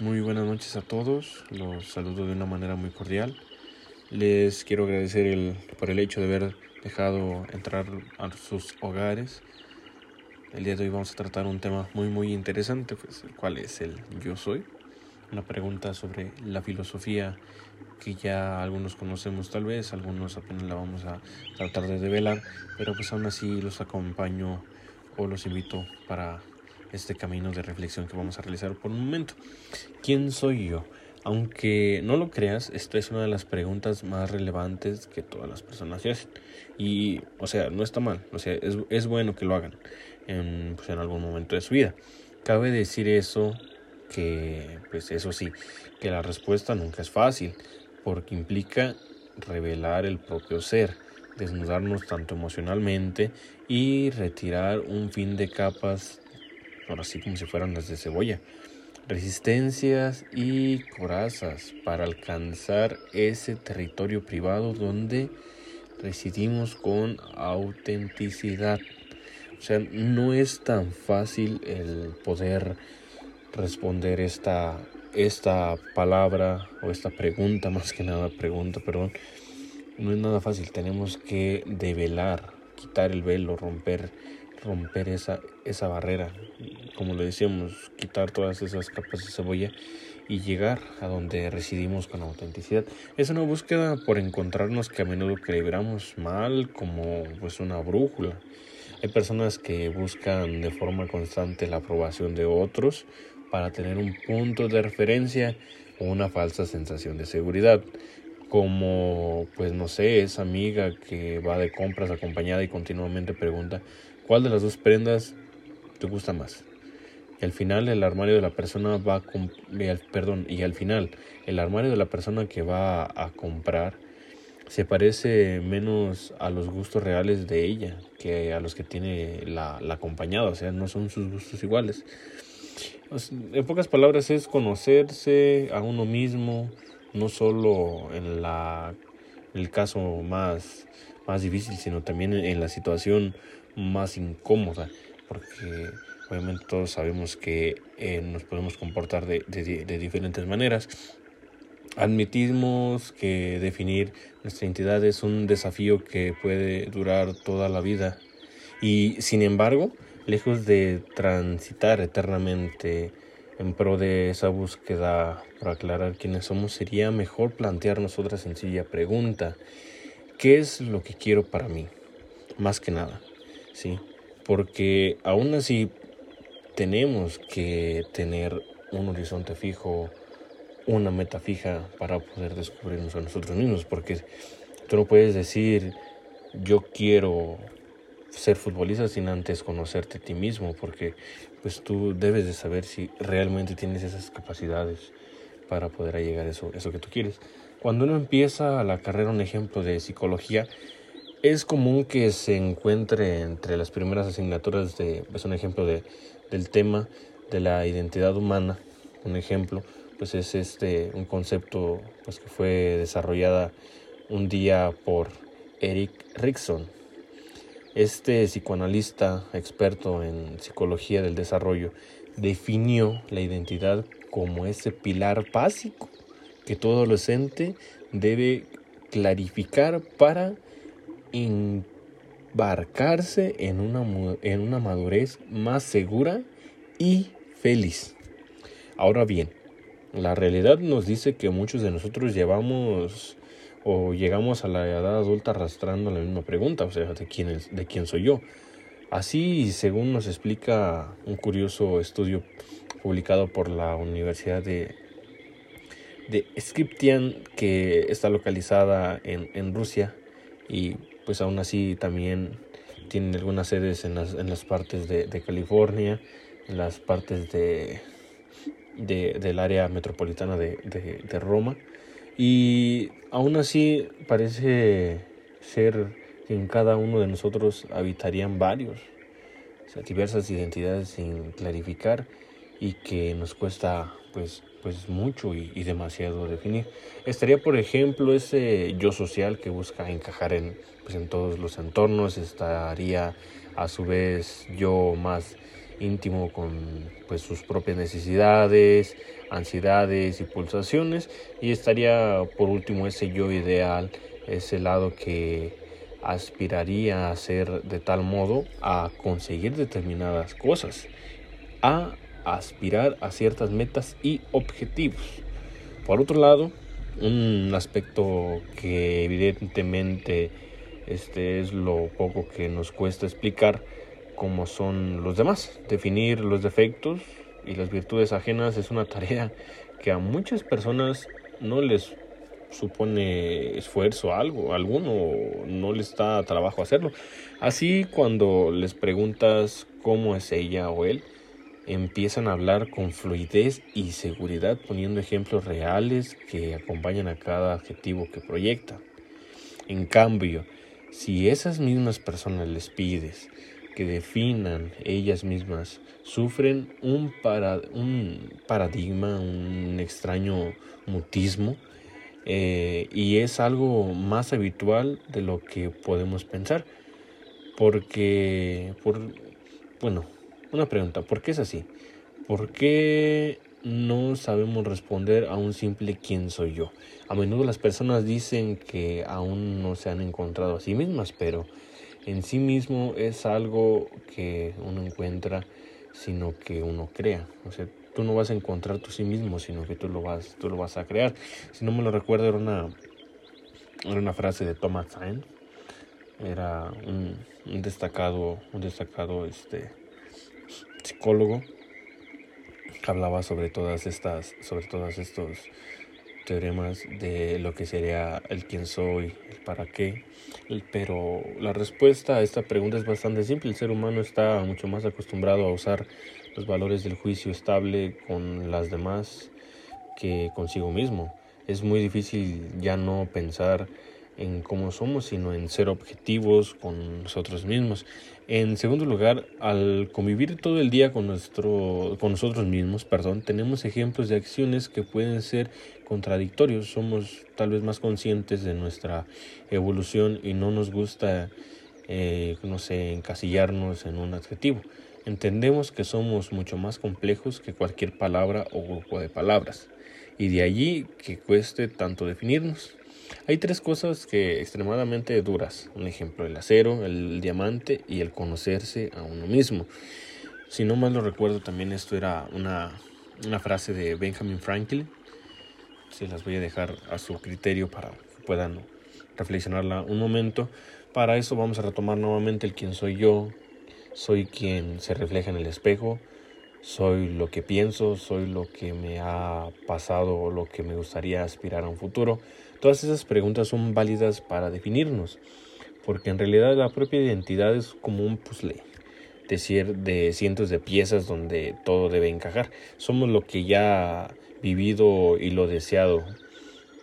Muy buenas noches a todos, los saludo de una manera muy cordial. Les quiero agradecer el, por el hecho de haber dejado entrar a sus hogares. El día de hoy vamos a tratar un tema muy muy interesante, pues el cual es el yo soy. Una pregunta sobre la filosofía que ya algunos conocemos tal vez, algunos apenas la vamos a tratar de develar, pero pues aún así los acompaño o los invito para este camino de reflexión que vamos a realizar por un momento. ¿Quién soy yo? Aunque no lo creas, esta es una de las preguntas más relevantes que todas las personas se hacen. Y, o sea, no está mal, o sea, es, es bueno que lo hagan en, pues, en algún momento de su vida. Cabe decir eso, que, pues eso sí, que la respuesta nunca es fácil, porque implica revelar el propio ser, desnudarnos tanto emocionalmente y retirar un fin de capas ahora sí como si fueran las de cebolla, resistencias y corazas para alcanzar ese territorio privado donde residimos con autenticidad. O sea, no es tan fácil el poder responder esta, esta palabra o esta pregunta, más que nada pregunta, perdón. No es nada fácil, tenemos que develar, quitar el velo, romper romper esa, esa barrera, como le decíamos, quitar todas esas capas de cebolla y llegar a donde residimos con autenticidad. Es una búsqueda por encontrarnos que a menudo calibramos mal como pues una brújula. Hay personas que buscan de forma constante la aprobación de otros para tener un punto de referencia o una falsa sensación de seguridad como pues no sé, esa amiga que va de compras acompañada y continuamente pregunta ¿Cuál de las dos prendas te gusta más? Y al final el armario de la persona va a perdón, y al final el armario de la persona que va a comprar se parece menos a los gustos reales de ella que a los que tiene la, la acompañada, o sea, no son sus gustos iguales. En pocas palabras es conocerse a uno mismo, no solo en la el caso más, más difícil, sino también en la situación más incómoda, porque obviamente todos sabemos que eh, nos podemos comportar de, de, diferentes maneras. Admitimos que definir nuestra identidad es un desafío que puede durar toda la vida y sin embargo, lejos de transitar eternamente en pro de esa búsqueda para aclarar quiénes somos, sería mejor plantearnos otra sencilla pregunta. ¿Qué es lo que quiero para mí? Más que nada. ¿sí? Porque aún así tenemos que tener un horizonte fijo, una meta fija para poder descubrirnos a nosotros mismos, porque tú no puedes decir yo quiero ser futbolista sin antes conocerte a ti mismo, porque pues tú debes de saber si realmente tienes esas capacidades para poder llegar a eso, eso que tú quieres. Cuando uno empieza la carrera, un ejemplo de psicología, es común que se encuentre entre las primeras asignaturas de, pues un ejemplo de, del tema de la identidad humana, un ejemplo, pues es este, un concepto pues que fue desarrollada un día por Eric Rickson. Este psicoanalista experto en psicología del desarrollo definió la identidad como ese pilar básico que todo adolescente debe clarificar para embarcarse en una, en una madurez más segura y feliz. Ahora bien, la realidad nos dice que muchos de nosotros llevamos o llegamos a la edad adulta arrastrando la misma pregunta, o sea, ¿de quién, es, de quién soy yo? Así, según nos explica un curioso estudio publicado por la Universidad de, de Scriptian, que está localizada en, en Rusia, y pues aún así también tienen algunas sedes en las, en las partes de, California, en las partes de del área metropolitana de, de, Roma. Y aún así parece ser que en cada uno de nosotros habitarían varios, o sea, diversas identidades sin clarificar y que nos cuesta pues pues mucho y, demasiado definir. Estaría, por ejemplo, ese yo social que busca encajar en, pues, en todos los entornos. Estaría, a su vez, yo más íntimo con pues sus propias necesidades, ansiedades y pulsaciones y estaría por último ese yo ideal, ese lado que aspiraría a ser de tal modo a conseguir determinadas cosas, a aspirar a ciertas metas y objetivos. Por otro lado, un aspecto que evidentemente este es lo poco que nos cuesta explicar como son los demás. Definir los defectos y las virtudes ajenas es una tarea que a muchas personas no les supone esfuerzo algo, alguno no les da trabajo hacerlo. Así cuando les preguntas cómo es ella o él, empiezan a hablar con fluidez y seguridad poniendo ejemplos reales que acompañan a cada adjetivo que proyecta. En cambio, si esas mismas personas les pides que definan ellas mismas, sufren un, para, un paradigma, un extraño mutismo, eh, y es algo más habitual de lo que podemos pensar. Porque, por, bueno, una pregunta, ¿por qué es así? ¿Por qué no sabemos responder a un simple quién soy yo? A menudo las personas dicen que aún no se han encontrado a sí mismas, pero en sí mismo es algo que uno encuentra, sino que uno crea. O sea, tú no vas a encontrar tú sí mismo, sino que tú lo vas, tú lo vas a crear. Si no me lo recuerdo, era una, era una frase de Thomas Sain. Era un, un destacado, un destacado este, psicólogo que hablaba sobre todas estas, sobre todos estos teoremas de lo que sería el quién soy, el para qué. Pero la respuesta a esta pregunta es bastante simple. El ser humano está mucho más acostumbrado a usar los valores del juicio estable con las demás que consigo mismo. Es muy difícil ya no pensar en cómo somos, sino en ser objetivos con nosotros mismos. En segundo lugar, al convivir todo el día con, nuestro, con nosotros mismos, perdón, tenemos ejemplos de acciones que pueden ser contradictorios. Somos tal vez más conscientes de nuestra evolución y no nos gusta, eh, no sé, encasillarnos en un adjetivo. Entendemos que somos mucho más complejos que cualquier palabra o grupo de palabras, y de allí que cueste tanto definirnos. Hay tres cosas que extremadamente duras. Un ejemplo, el acero, el diamante y el conocerse a uno mismo. Si no mal lo recuerdo, también esto era una, una frase de Benjamin Franklin. Se las voy a dejar a su criterio para que puedan reflexionarla un momento. Para eso vamos a retomar nuevamente el quién soy yo. Soy quien se refleja en el espejo. Soy lo que pienso, soy lo que me ha pasado o lo que me gustaría aspirar a un futuro. Todas esas preguntas son válidas para definirnos, porque en realidad la propia identidad es como un puzzle de, de cientos de piezas donde todo debe encajar. Somos lo que ya vivido y lo deseado.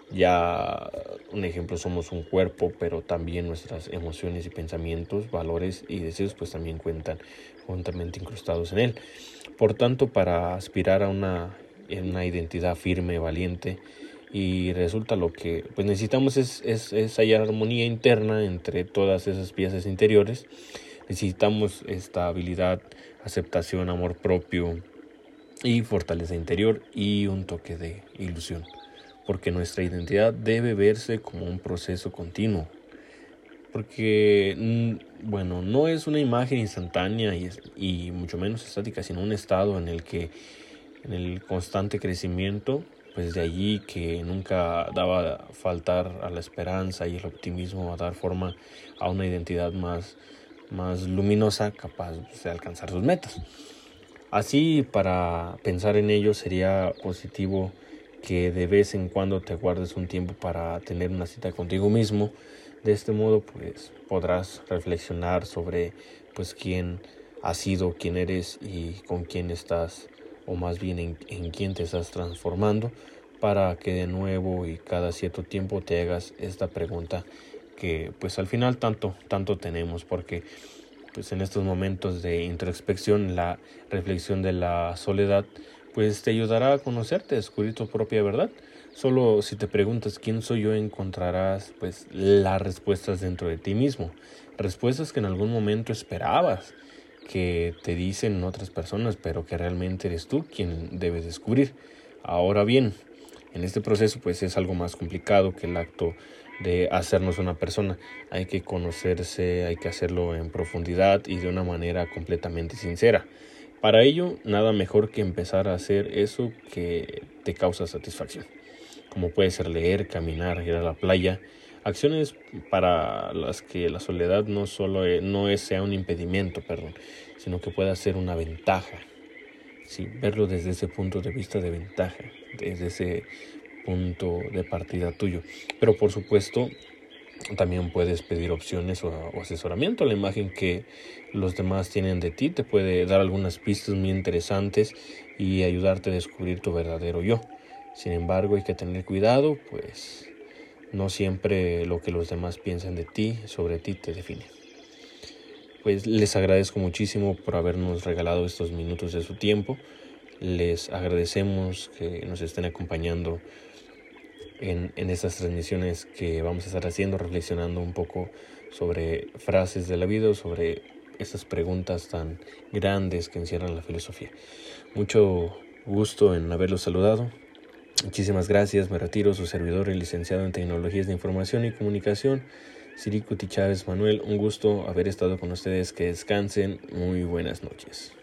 Ya un ejemplo somos un cuerpo, pero también nuestras emociones y pensamientos, valores y deseos pues también cuentan juntamente incrustados en él. Por tanto, para aspirar a una, una identidad firme, valiente, y resulta lo que pues necesitamos es, es, es, hallar armonía interna entre todas esas piezas interiores. Necesitamos estabilidad aceptación amor propio y fortaleza interior y un toque de ilusión. Porque nuestra identidad debe verse como un proceso continuo porque mm, bueno no es una imagen instantánea y, y mucho menos estática sino un estado en el que en el constante crecimiento pues de allí que nunca daba faltar a la esperanza y el optimismo a dar forma a una identidad más, más luminosa capaz de alcanzar sus metas. Así para pensar en ello sería positivo que de vez en cuando te guardes un tiempo para tener una cita contigo mismo. De este modo pues podrás reflexionar sobre pues quién has sido, quién eres y con quién estás o más bien en, en quién te estás transformando para que de nuevo y cada cierto tiempo te hagas esta pregunta que pues al final tanto tanto tenemos porque pues en estos momentos de introspección la reflexión de la soledad pues te ayudará a conocerte, a descubrir tu propia verdad. Solo si te preguntas quién soy yo encontrarás pues las respuestas dentro de ti mismo, respuestas que en algún momento esperabas que te dicen otras personas, pero que realmente eres tú quien debes descubrir. Ahora bien, en este proceso pues es algo más complicado que el acto de hacernos una persona. Hay que conocerse, hay que hacerlo en profundidad y de una manera completamente sincera. Para ello, nada mejor que empezar a hacer eso que te causa satisfacción, como puede ser leer, caminar, ir a la playa, acciones para las que la soledad no solo e, no es, sea un impedimento, perdón, sino que pueda ser una ventaja. Sí, verlo desde ese punto de vista de ventaja, desde ese punto de partida tuyo. Pero por supuesto, también puedes pedir opciones o, asesoramiento. La imagen que los demás tienen de ti te puede dar algunas pistas muy interesantes y ayudarte a descubrir tu verdadero yo. Sin embargo, hay que tener cuidado, pues no siempre lo que los demás piensan de ti, sobre ti, te define. Pues les agradezco muchísimo por habernos regalado estos minutos de su tiempo. Les agradecemos que nos estén acompañando en, en estas transmisiones que vamos a estar haciendo, reflexionando un poco sobre frases de la vida sobre estas preguntas tan grandes que encierran la filosofía. Mucho gusto en haberlos saludado. Muchísimas gracias. Me retiro, su servidor, el licenciado en Tecnologías de Información y Comunicación, Siricuti Chávez Manuel. Un gusto haber estado con ustedes. Que descansen. Muy buenas noches.